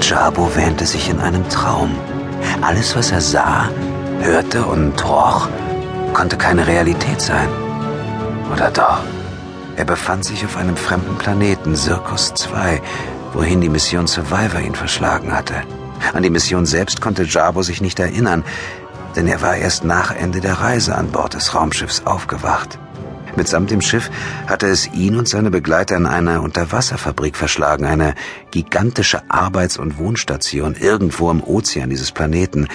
Jabo wähnte sich in einem Traum. Alles, was er sah, hörte und roch, konnte keine Realität sein. Oder doch? Er befand sich auf einem fremden Planeten, Circus 2, wohin die Mission Survivor ihn verschlagen hatte. An die Mission selbst konnte Jabo sich nicht erinnern, denn er war erst nach Ende der Reise an Bord des Raumschiffs aufgewacht. Mitsamt dem Schiff hatte es ihn und seine Begleiter in eine Unterwasserfabrik verschlagen, eine gigantische Arbeits- und Wohnstation irgendwo im Ozean dieses Planeten,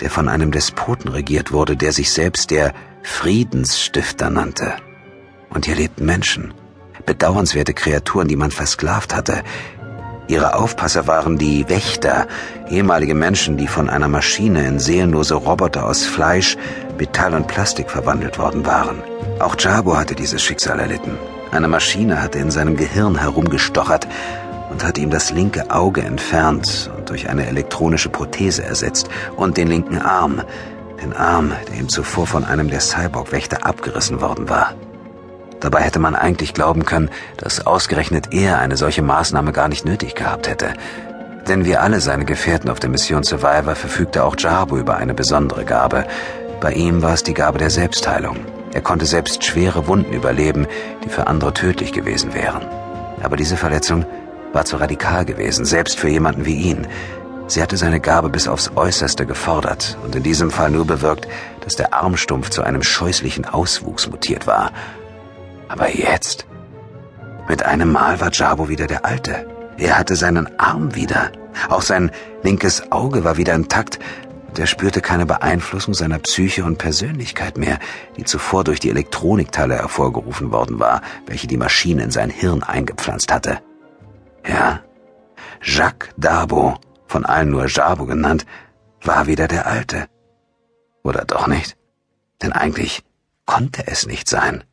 der von einem Despoten regiert wurde, der sich selbst der Friedensstifter nannte. Und hier lebten Menschen, bedauernswerte Kreaturen, die man versklavt hatte, Ihre Aufpasser waren die Wächter, ehemalige Menschen, die von einer Maschine in seelenlose Roboter aus Fleisch, Metall und Plastik verwandelt worden waren. Auch Jabo hatte dieses Schicksal erlitten. Eine Maschine hatte in seinem Gehirn herumgestochert und hatte ihm das linke Auge entfernt und durch eine elektronische Prothese ersetzt und den linken Arm, den Arm, der ihm zuvor von einem der Cyborg-Wächter abgerissen worden war. Dabei hätte man eigentlich glauben können, dass ausgerechnet er eine solche Maßnahme gar nicht nötig gehabt hätte. Denn wie alle seine Gefährten auf der Mission Survivor verfügte auch Jabu über eine besondere Gabe. Bei ihm war es die Gabe der Selbstheilung. Er konnte selbst schwere Wunden überleben, die für andere tödlich gewesen wären. Aber diese Verletzung war zu radikal gewesen, selbst für jemanden wie ihn. Sie hatte seine Gabe bis aufs Äußerste gefordert und in diesem Fall nur bewirkt, dass der Armstumpf zu einem scheußlichen Auswuchs mutiert war aber jetzt? Mit einem Mal war Jabo wieder der Alte. Er hatte seinen Arm wieder. Auch sein linkes Auge war wieder intakt. Und er spürte keine Beeinflussung seiner Psyche und Persönlichkeit mehr, die zuvor durch die Elektronikteile hervorgerufen worden war, welche die Maschine in sein Hirn eingepflanzt hatte. Ja, Jacques Dabo, von allen nur Jabo genannt, war wieder der Alte. Oder doch nicht? Denn eigentlich konnte es nicht sein.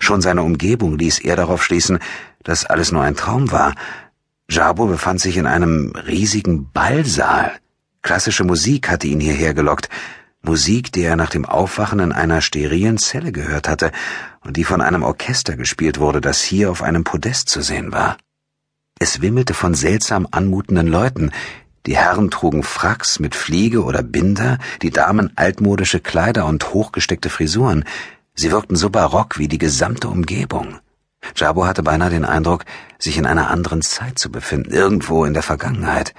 Schon seine Umgebung ließ er darauf schließen, dass alles nur ein Traum war. Jabo befand sich in einem riesigen Ballsaal. Klassische Musik hatte ihn hierher gelockt. Musik, die er nach dem Aufwachen in einer sterilen Zelle gehört hatte und die von einem Orchester gespielt wurde, das hier auf einem Podest zu sehen war. Es wimmelte von seltsam anmutenden Leuten. Die Herren trugen Fracks mit Fliege oder Binder, die Damen altmodische Kleider und hochgesteckte Frisuren. Sie wirkten so barock wie die gesamte Umgebung. Jabo hatte beinahe den Eindruck, sich in einer anderen Zeit zu befinden, irgendwo in der Vergangenheit.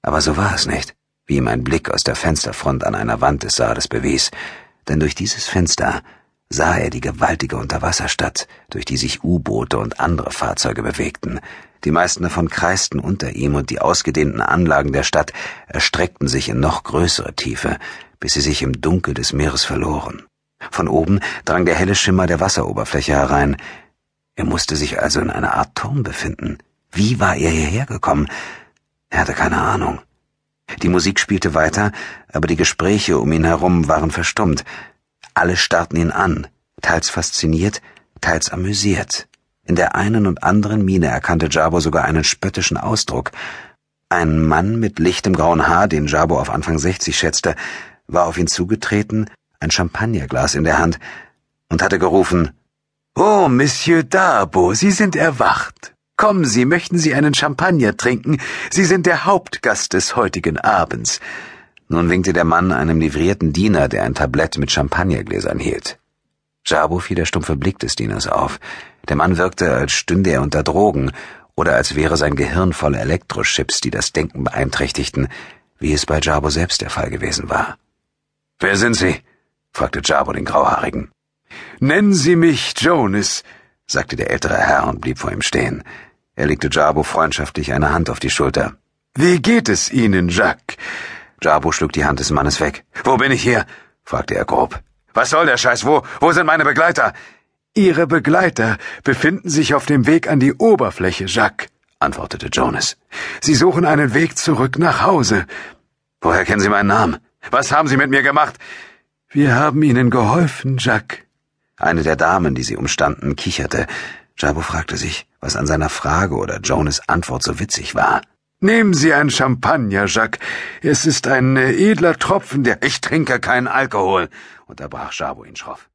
Aber so war es nicht, wie ihm ein Blick aus der Fensterfront an einer Wand des Saales bewies, denn durch dieses Fenster sah er die gewaltige Unterwasserstadt, durch die sich U-Boote und andere Fahrzeuge bewegten. Die meisten davon kreisten unter ihm und die ausgedehnten Anlagen der Stadt erstreckten sich in noch größere Tiefe, bis sie sich im Dunkel des Meeres verloren. Von oben drang der helle Schimmer der Wasseroberfläche herein. Er musste sich also in einer Art Turm befinden. Wie war er hierher gekommen? Er hatte keine Ahnung. Die Musik spielte weiter, aber die Gespräche um ihn herum waren verstummt. Alle starrten ihn an, teils fasziniert, teils amüsiert. In der einen und anderen Miene erkannte Jabo sogar einen spöttischen Ausdruck. Ein Mann mit lichtem grauen Haar, den Jabo auf Anfang 60 schätzte, war auf ihn zugetreten ein Champagnerglas in der Hand und hatte gerufen Oh, Monsieur Dabo, Sie sind erwacht. Kommen Sie, möchten Sie einen Champagner trinken? Sie sind der Hauptgast des heutigen Abends. Nun winkte der Mann einem livrierten Diener, der ein Tablett mit Champagnergläsern hielt. Jabo fiel der stumpfe Blick des Dieners auf. Der Mann wirkte, als stünde er unter Drogen oder als wäre sein Gehirn voller Elektrochips, die das Denken beeinträchtigten, wie es bei Jabo selbst der Fall gewesen war. Wer sind Sie? Fragte Jabo den Grauhaarigen. Nennen Sie mich Jonas, sagte der ältere Herr und blieb vor ihm stehen. Er legte Jabo freundschaftlich eine Hand auf die Schulter. Wie geht es Ihnen, Jacques? Jabo schlug die Hand des Mannes weg. Wo bin ich hier? fragte er grob. Was soll der Scheiß? Wo, wo sind meine Begleiter? Ihre Begleiter befinden sich auf dem Weg an die Oberfläche, Jacques, antwortete Jonas. Sie suchen einen Weg zurück nach Hause. Woher kennen Sie meinen Namen? Was haben Sie mit mir gemacht? Wir haben Ihnen geholfen, Jacques. Eine der Damen, die sie umstanden, kicherte. Jabo fragte sich, was an seiner Frage oder Jonas Antwort so witzig war. Nehmen Sie ein Champagner, Jacques. Es ist ein äh, edler Tropfen, der... Ich trinke keinen Alkohol, unterbrach Jabo ihn schroff.